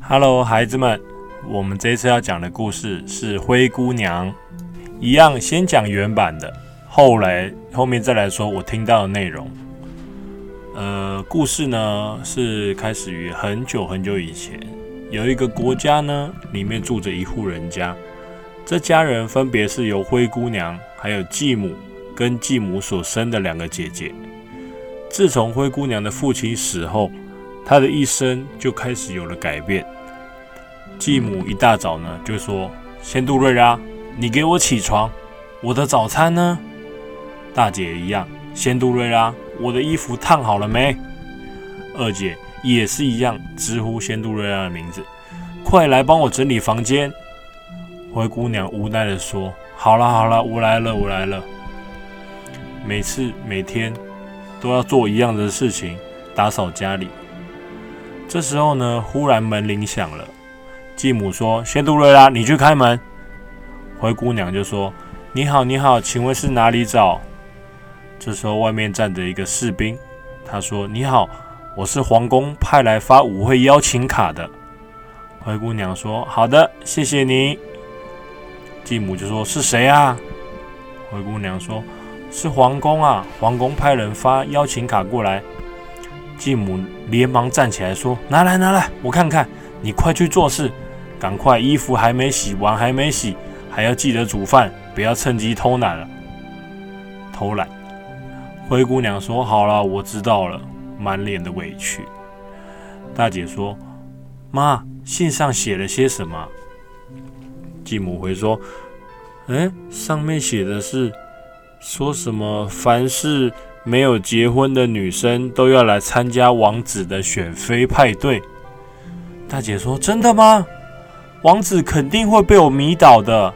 Hello，孩子们，我们这次要讲的故事是《灰姑娘》。一样，先讲原版的，后来后面再来说我听到的内容。呃，故事呢是开始于很久很久以前，有一个国家呢，里面住着一户人家，这家人分别是由灰姑娘、还有继母跟继母所生的两个姐姐。自从灰姑娘的父亲死后，她的一生就开始有了改变。继母一大早呢就说：“仙杜瑞拉。”你给我起床！我的早餐呢？大姐一样，仙杜瑞拉，我的衣服烫好了没？二姐也是一样，直呼仙杜瑞拉的名字，快来帮我整理房间。灰姑娘无奈地说：“好了好了，我来了我来了。”每次每天都要做一样的事情，打扫家里。这时候呢，忽然门铃响了，继母说：“仙杜瑞拉，你去开门。”灰姑娘就说：“你好，你好，请问是哪里找？”这时候外面站着一个士兵，他说：“你好，我是皇宫派来发舞会邀请卡的。”灰姑娘说：“好的，谢谢你。”继母就说：“是谁啊？”灰姑娘说：“是皇宫啊，皇宫派人发邀请卡过来。”继母连忙站起来说：“拿来，拿来，我看看。你快去做事，赶快，衣服还没洗，碗还没洗。”还要记得煮饭，不要趁机偷懒了。偷懒，灰姑娘说：“好了，我知道了。”满脸的委屈。大姐说：“妈，信上写了些什么？”继母回说：“哎，上面写的是说什么？凡是没有结婚的女生都要来参加王子的选妃派对。”大姐说：“真的吗？王子肯定会被我迷倒的。”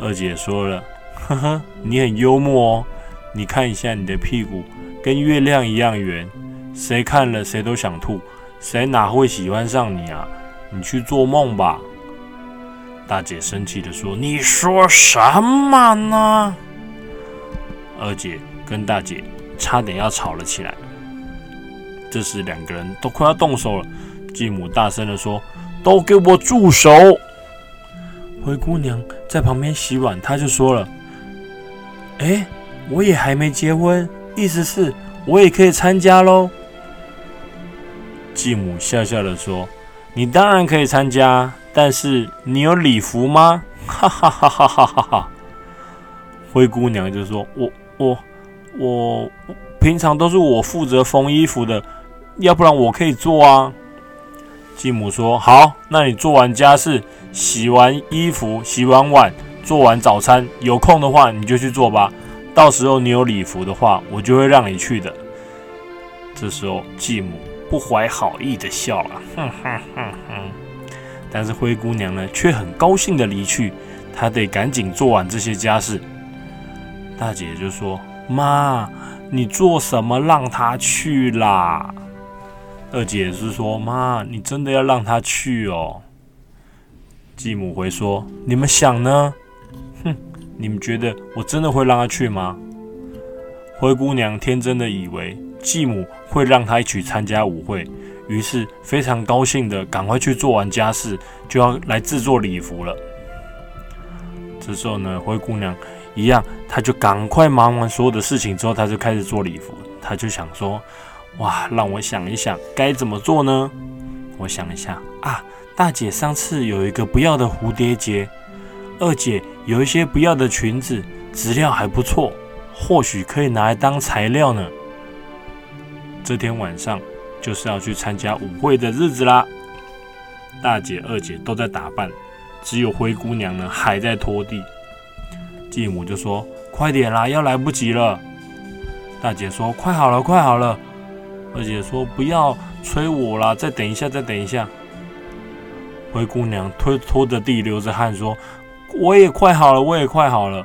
二姐说了：“ 呵呵，你很幽默哦。你看一下你的屁股，跟月亮一样圆，谁看了谁都想吐，谁哪会喜欢上你啊？你去做梦吧！”大姐生气的说：“你说什么呢？”二姐跟大姐差点要吵了起来。这时两个人都快要动手了，继母大声的说：“都给我住手！”灰姑娘在旁边洗碗，她就说了：“哎，我也还没结婚，意思是我也可以参加喽。”继母笑笑的说：“你当然可以参加，但是你有礼服吗？”哈哈哈哈哈哈！哈灰姑娘就说：“我我我平常都是我负责缝衣服的，要不然我可以做啊。”继母说：“好，那你做完家事。”洗完衣服，洗完碗，做完早餐，有空的话你就去做吧。到时候你有礼服的话，我就会让你去的。这时候继母不怀好意的笑了，哼哼哼哼。但是灰姑娘呢，却很高兴的离去。她得赶紧做完这些家事。大姐就说：“妈，你做什么让她去啦？”二姐是说：“妈，你真的要让她去哦？”继母回说：“你们想呢？哼，你们觉得我真的会让他去吗？”灰姑娘天真的以为继母会让她一起参加舞会，于是非常高兴的赶快去做完家事，就要来制作礼服了。这时候呢，灰姑娘一样，他就赶快忙完所有的事情之后，他就开始做礼服。他就想说：“哇，让我想一想该怎么做呢？我想一下啊。”大姐上次有一个不要的蝴蝶结，二姐有一些不要的裙子，质料还不错，或许可以拿来当材料呢。这天晚上就是要去参加舞会的日子啦。大姐、二姐都在打扮，只有灰姑娘呢还在拖地。继母就说：“快点啦，要来不及了。”大姐说：“快好了，快好了。”二姐说：“不要催我啦，再等一下，再等一下。”灰姑娘拖拖着地，流着汗说：“我也快好了，我也快好了。”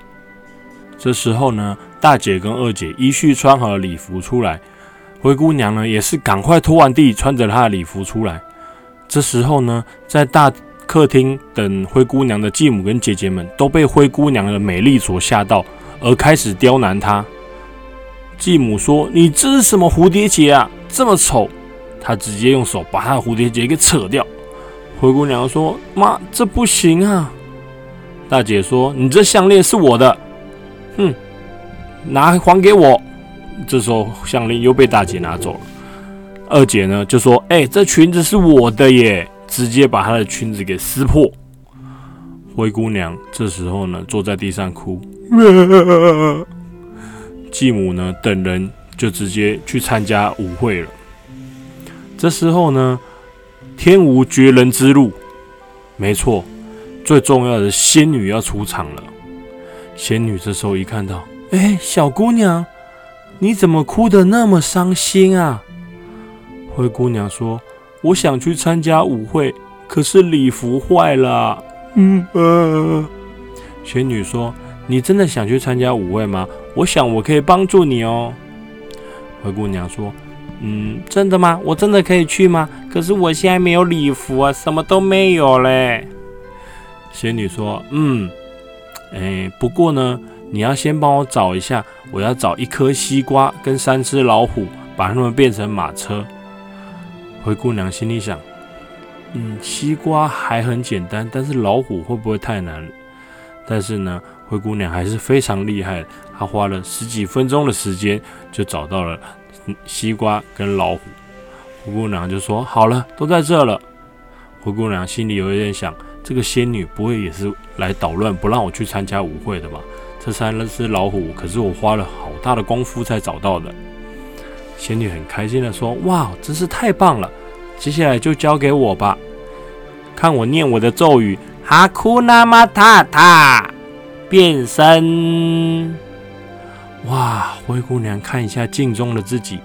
这时候呢，大姐跟二姐依序穿好了礼服出来。灰姑娘呢，也是赶快拖完地，穿着她的礼服出来。这时候呢，在大客厅等灰姑娘的继母跟姐姐们都被灰姑娘的美丽所吓到，而开始刁难她。继母说：“你这是什么蝴蝶结啊？这么丑！”她直接用手把她的蝴蝶结给扯掉。灰姑娘说：“妈，这不行啊！”大姐说：“你这项链是我的，哼，拿还给我。”这时候项链又被大姐拿走了。二姐呢就说：“哎，这裙子是我的耶！”直接把她的裙子给撕破。灰姑娘这时候呢坐在地上哭。继母呢等人就直接去参加舞会了。这时候呢，天无绝人之路，没错，最重要的仙女要出场了。仙女这时候一看到，哎，小姑娘，你怎么哭得那么伤心啊？灰姑娘说：“我想去参加舞会，可是礼服坏了。”嗯呃，仙女说：“你真的想去参加舞会吗？我想我可以帮助你哦。”灰姑娘说：“嗯，真的吗？我真的可以去吗？可是我现在没有礼服啊，什么都没有嘞。”仙女说：“嗯，哎，不过呢，你要先帮我找一下，我要找一颗西瓜跟三只老虎，把它们变成马车。”灰姑娘心里想：“嗯，西瓜还很简单，但是老虎会不会太难？”但是呢，灰姑娘还是非常厉害，她花了十几分钟的时间就找到了西瓜跟老虎。灰姑娘就说：“好了，都在这了。”灰姑娘心里有一点想：这个仙女不会也是来捣乱，不让我去参加舞会的吧？这三只老虎可是我花了好大的功夫才找到的。仙女很开心的说：“哇，真是太棒了！接下来就交给我吧，看我念我的咒语：哈库纳玛塔塔，变身。”哇，灰姑娘看一下镜中的自己，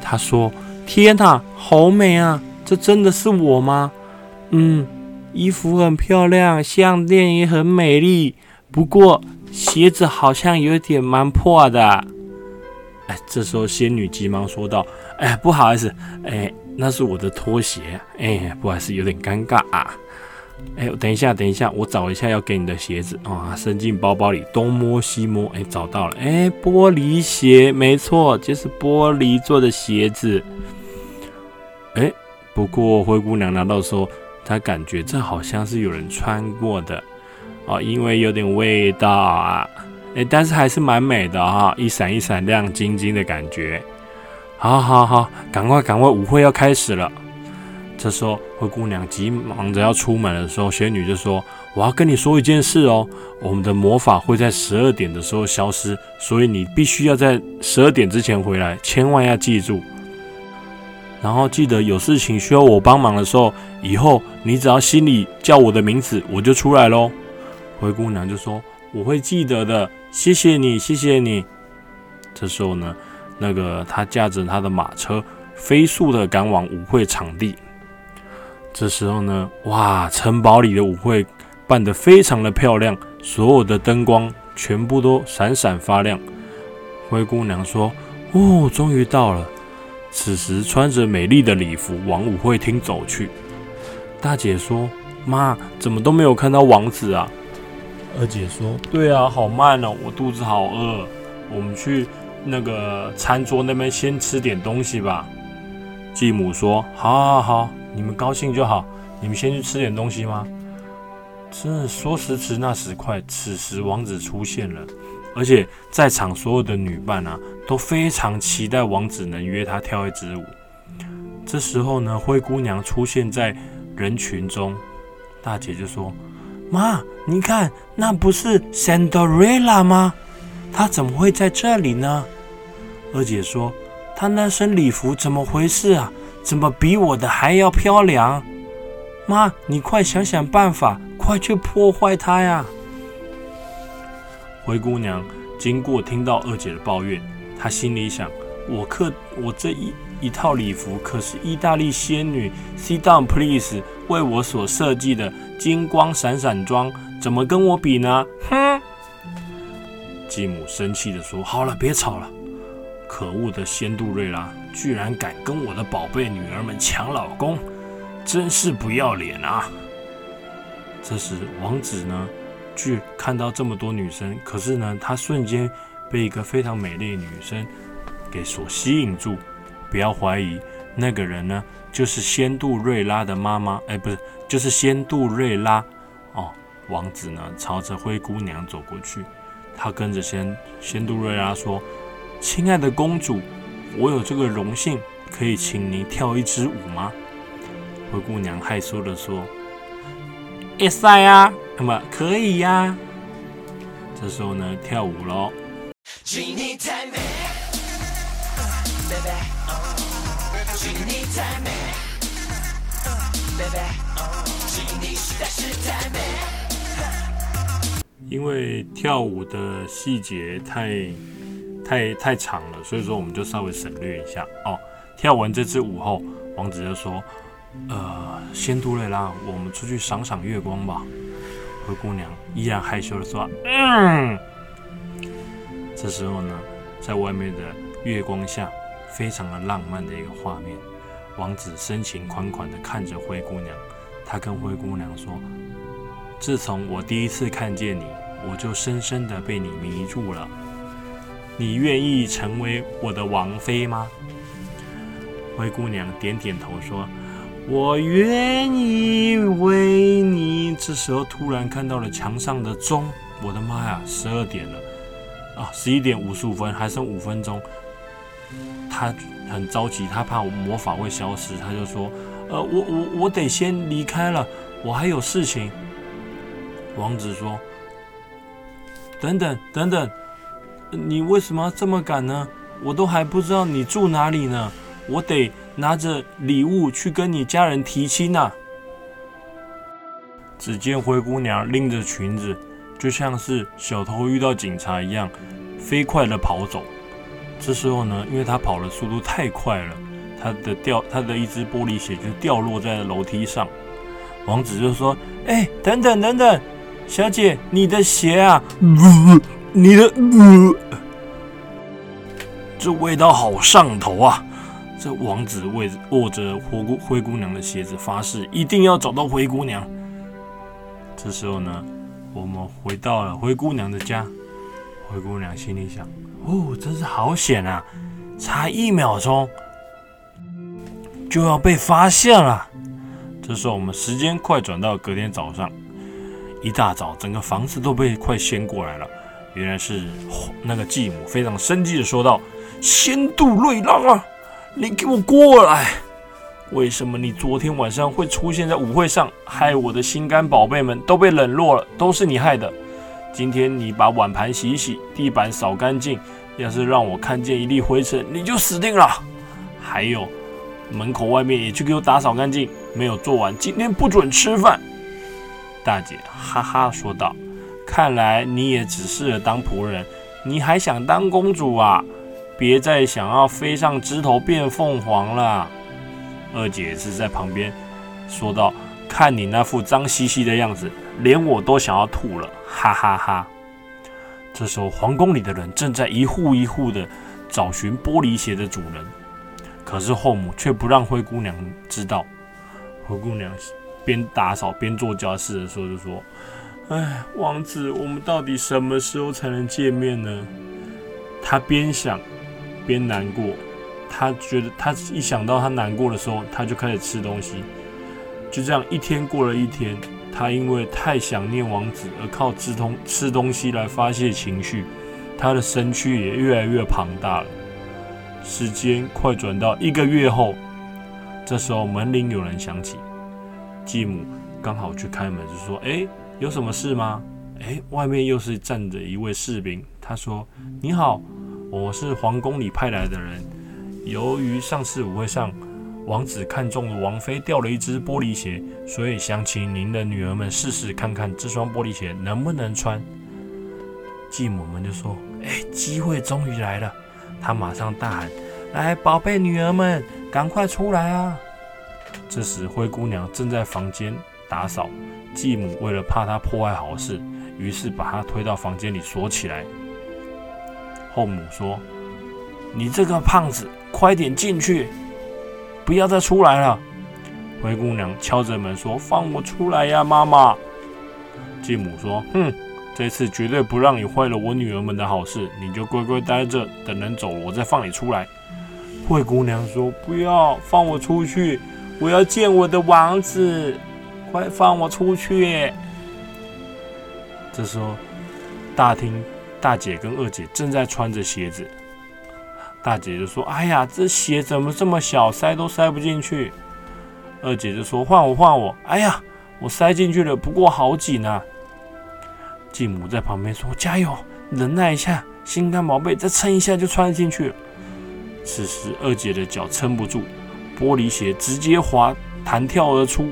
她说：“天哪，好美啊！这真的是我吗？嗯，衣服很漂亮，项链也很美丽，不过鞋子好像有点蛮破的。”哎，这时候仙女急忙说道：“哎，不好意思，哎，那是我的拖鞋，哎，不好意思，有点尴尬啊。哎，等一下，等一下，我找一下要给你的鞋子啊，伸进包包里东摸西摸，哎，找到了，哎，玻璃鞋，没错，就是玻璃做的鞋子。哎，不过灰姑娘拿到时候，她感觉这好像是有人穿过的啊，因为有点味道啊。”哎，但是还是蛮美的哈，一闪一闪亮晶晶的感觉。好好好，赶快赶快，舞会要开始了。这时候灰姑娘急忙着要出门的时候，仙女就说：“我要跟你说一件事哦，我们的魔法会在十二点的时候消失，所以你必须要在十二点之前回来，千万要记住。然后记得有事情需要我帮忙的时候，以后你只要心里叫我的名字，我就出来喽。”灰姑娘就说：“我会记得的。”谢谢你，谢谢你。这时候呢，那个他驾着他的马车，飞速的赶往舞会场地。这时候呢，哇，城堡里的舞会办得非常的漂亮，所有的灯光全部都闪闪发亮。灰姑娘说：“哦，终于到了。”此时穿着美丽的礼服往舞会厅走去。大姐说：“妈，怎么都没有看到王子啊？”二姐说：“对啊，好慢哦，我肚子好饿。我们去那个餐桌那边先吃点东西吧。”继母说：“好，好，好，你们高兴就好。你们先去吃点东西吗？”真是说时迟，那时快。此时王子出现了，而且在场所有的女伴啊都非常期待王子能约她跳一支舞。这时候呢，灰姑娘出现在人群中，大姐就说。妈，你看，那不是 Cinderella 吗？她怎么会在这里呢？二姐说：“她那身礼服怎么回事啊？怎么比我的还要漂亮？”妈，你快想想办法，快去破坏它呀！灰姑娘经过听到二姐的抱怨，她心里想：我可我这一一套礼服可是意大利仙女 Sit down, please 为我所设计的。金光闪闪装怎么跟我比呢？哼！继母生气的说：“好了，别吵了。可恶的仙杜瑞拉，居然敢跟我的宝贝女儿们抢老公，真是不要脸啊！”这时，王子呢，据看到这么多女生，可是呢，他瞬间被一个非常美丽的女生给所吸引住。不要怀疑，那个人呢，就是仙杜瑞拉的妈妈。哎，不是，就是仙杜瑞拉。哦，王子呢，朝着灰姑娘走过去，他跟着仙仙杜瑞拉说：“亲爱的公主，我有这个荣幸，可以请您跳一支舞吗？”灰姑娘害羞的说：“也塞呀，那么可以呀。”这时候呢，跳舞喽。因为跳舞的细节太太太长了，所以说我们就稍微省略一下哦。跳完这支舞后，王子就说：“呃，仙杜瑞拉，我们出去赏赏月光吧。”灰姑娘依然害羞的说：“嗯。”这时候呢，在外面的月光下，非常的浪漫的一个画面。王子深情款款地看着灰姑娘，他跟灰姑娘说：“自从我第一次看见你，我就深深地被你迷住了。你愿意成为我的王妃吗？”灰姑娘点点头说：“我愿意为你。”这时候突然看到了墙上的钟，我的妈呀，十二点了啊，十一点五十五分，还剩五分钟。他很着急，他怕魔法会消失，他就说：“呃，我我我得先离开了，我还有事情。”王子说：“等等等等，你为什么这么赶呢？我都还不知道你住哪里呢，我得拿着礼物去跟你家人提亲呐。”只见灰姑娘拎着裙子，就像是小偷遇到警察一样，飞快地跑走。这时候呢，因为他跑的速度太快了，他的掉他的一只玻璃鞋就掉落在了楼梯上。王子就说：“哎，等等等等，小姐，你的鞋啊，你的，这味道好上头啊！”这王子握握着灰灰姑娘的鞋子发誓，一定要找到灰姑娘。这时候呢，我们回到了灰姑娘的家。灰姑娘心里想。哦，真是好险啊！差一秒钟就要被发现了。这时候我们时间快转到隔天早上，一大早整个房子都被快掀过来了。原来是那个继母非常生气的说道：“仙杜瑞拉，你给我过来！为什么你昨天晚上会出现在舞会上，害我的心肝宝贝们都被冷落了？都是你害的！”今天你把碗盘洗洗，地板扫干净。要是让我看见一粒灰尘，你就死定了。还有，门口外面也去给我打扫干净。没有做完，今天不准吃饭。大姐哈哈说道：“看来你也只适合当仆人，你还想当公主啊？别再想要飞上枝头变凤凰了。”二姐是在旁边说道：“看你那副脏兮兮的样子。”连我都想要吐了，哈哈哈！这时候，皇宫里的人正在一户一户的找寻玻璃鞋的主人，可是后母却不让灰姑娘知道。灰姑娘边打扫边做家事的时候就说：“哎，王子，我们到底什么时候才能见面呢？”她边想边难过，她觉得她一想到她难过的时候，她就开始吃东西。就这样，一天过了一天。他因为太想念王子，而靠吃东吃东西来发泄情绪，他的身躯也越来越庞大了。时间快转到一个月后，这时候门铃有人响起，继母刚好去开门，就说：“哎，有什么事吗？”哎，外面又是站着一位士兵，他说：“你好，我是皇宫里派来的人，由于上次舞会上。”王子看中了王妃掉了一只玻璃鞋，所以想请您的女儿们试试看看这双玻璃鞋能不能穿。继母们就说：“哎，机会终于来了！”他马上大喊：“来，宝贝女儿们，赶快出来啊！”这时灰姑娘正在房间打扫，继母为了怕她破坏好事，于是把她推到房间里锁起来。后母说：“你这个胖子，快点进去！”不要再出来了！灰姑娘敲着门说：“放我出来呀，妈妈！”继母说：“哼，这次绝对不让你坏了我女儿们的好事，你就乖乖待着，等人走了我再放你出来。”灰姑娘说：“不要放我出去，我要见我的王子，快放我出去！”这时候，大厅大姐跟二姐正在穿着鞋子。大姐就说：“哎呀，这鞋怎么这么小，塞都塞不进去。”二姐就说：“换我，换我！”哎呀，我塞进去了，不过好紧啊！继母在旁边说：“加油，忍耐一下，心肝宝贝，再撑一下就穿进去。”此时，二姐的脚撑不住，玻璃鞋直接滑弹跳而出。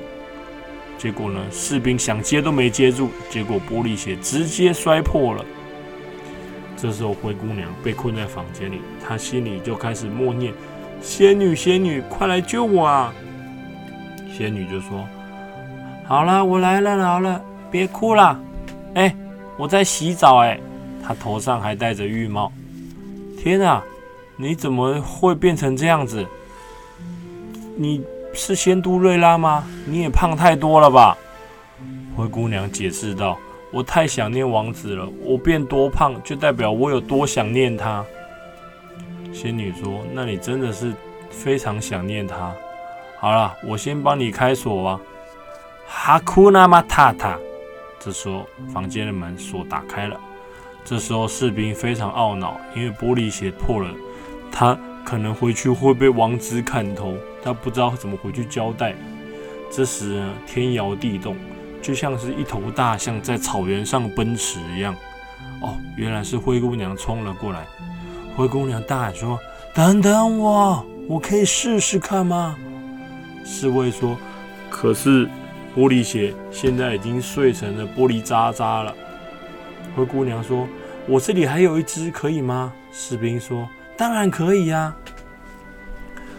结果呢，士兵想接都没接住，结果玻璃鞋直接摔破了。这时候，灰姑娘被困在房间里，她心里就开始默念：“仙女，仙女，快来救我啊！”仙女就说：“好了，我来了，好了，别哭了。哎，我在洗澡，哎，她头上还戴着浴帽。天啊，你怎么会变成这样子？你是仙杜瑞拉吗？你也胖太多了吧？”灰姑娘解释道。我太想念王子了，我变多胖就代表我有多想念他。仙女说：“那你真的是非常想念他。”好了，我先帮你开锁吧。哈库纳马塔塔。这时候，房间的门锁打开了。这时候，士兵非常懊恼，因为玻璃鞋破了，他可能回去会被王子砍头，他不知道怎么回去交代。这时，天摇地动。就像是一头大象在草原上奔驰一样。哦，原来是灰姑娘冲了过来。灰姑娘大喊说：“等等我，我可以试试看吗？”侍卫说：“可是玻璃鞋现在已经碎成了玻璃渣渣了。”灰姑娘说：“我这里还有一只，可以吗？”士兵说：“当然可以呀。”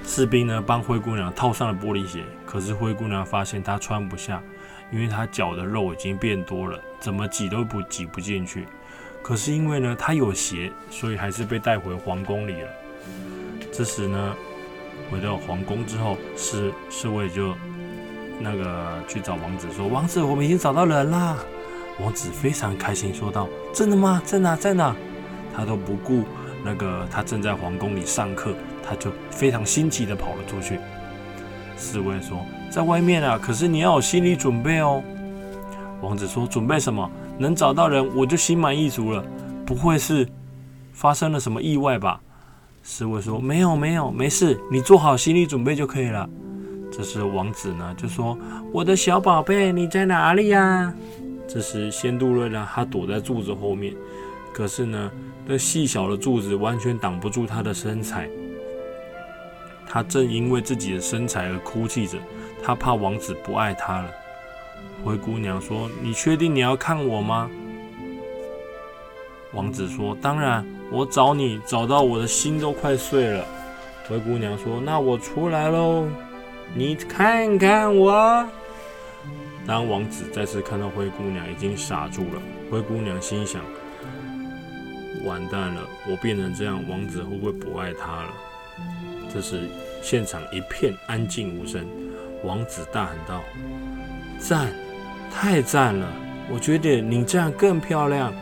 士兵呢，帮灰姑娘套上了玻璃鞋，可是灰姑娘发现她穿不下。因为他脚的肉已经变多了，怎么挤都不挤不进去。可是因为呢，他有鞋，所以还是被带回皇宫里了。这时呢，回到皇宫之后，侍侍卫就那个去找王子说：“王子，我们已经找到人啦！”王子非常开心，说道：“真的吗？在哪？在哪？”他都不顾那个他正在皇宫里上课，他就非常心急的跑了出去。侍卫说。在外面啊，可是你要有心理准备哦。王子说：“准备什么？能找到人，我就心满意足了。不会是发生了什么意外吧？”侍卫说：“没有，没有，没事，你做好心理准备就可以了。”这时王子呢就说：“我的小宝贝，你在哪里呀？”这时仙杜瑞呢，他躲在柱子后面，可是呢，那细小的柱子完全挡不住他的身材。他正因为自己的身材而哭泣着。他怕王子不爱他了。灰姑娘说：“你确定你要看我吗？”王子说：“当然，我找你找到我的心都快碎了。”灰姑娘说：“那我出来喽，你看看我。”当王子再次看到灰姑娘，已经傻住了。灰姑娘心想：“完蛋了，我变成这样，王子会不会不爱她了？”这时，现场一片安静无声。王子大喊道：“赞，太赞了！我觉得你这样更漂亮。”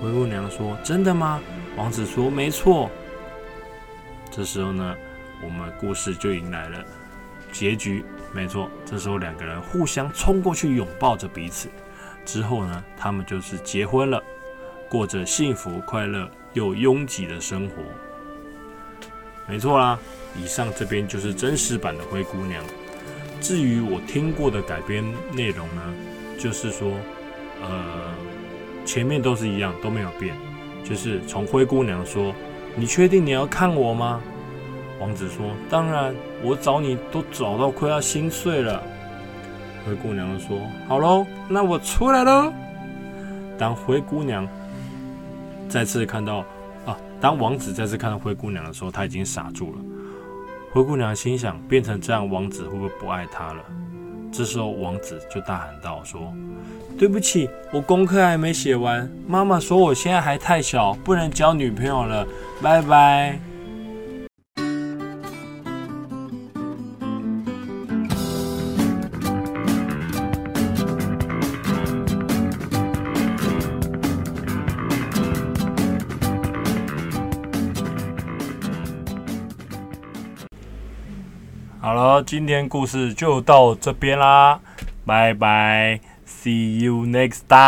灰姑娘说：“真的吗？”王子说：“没错。”这时候呢，我们故事就迎来了结局。没错，这时候两个人互相冲过去拥抱着彼此，之后呢，他们就是结婚了，过着幸福、快乐又拥挤的生活。没错啦，以上这边就是真实版的灰姑娘。至于我听过的改编内容呢，就是说，呃，前面都是一样，都没有变。就是从灰姑娘说：“你确定你要看我吗？”王子说：“当然，我找你都找到快要心碎了。”灰姑娘说：“好喽，那我出来喽。”当灰姑娘再次看到啊，当王子再次看到灰姑娘的时候，他已经傻住了。灰姑娘心想：变成这样，王子会不会不爱她了？这时候，王子就大喊道：“说，对不起，我功课还没写完。妈妈说我现在还太小，不能交女朋友了。拜拜。”今天故事就到这边啦拜拜 see you next time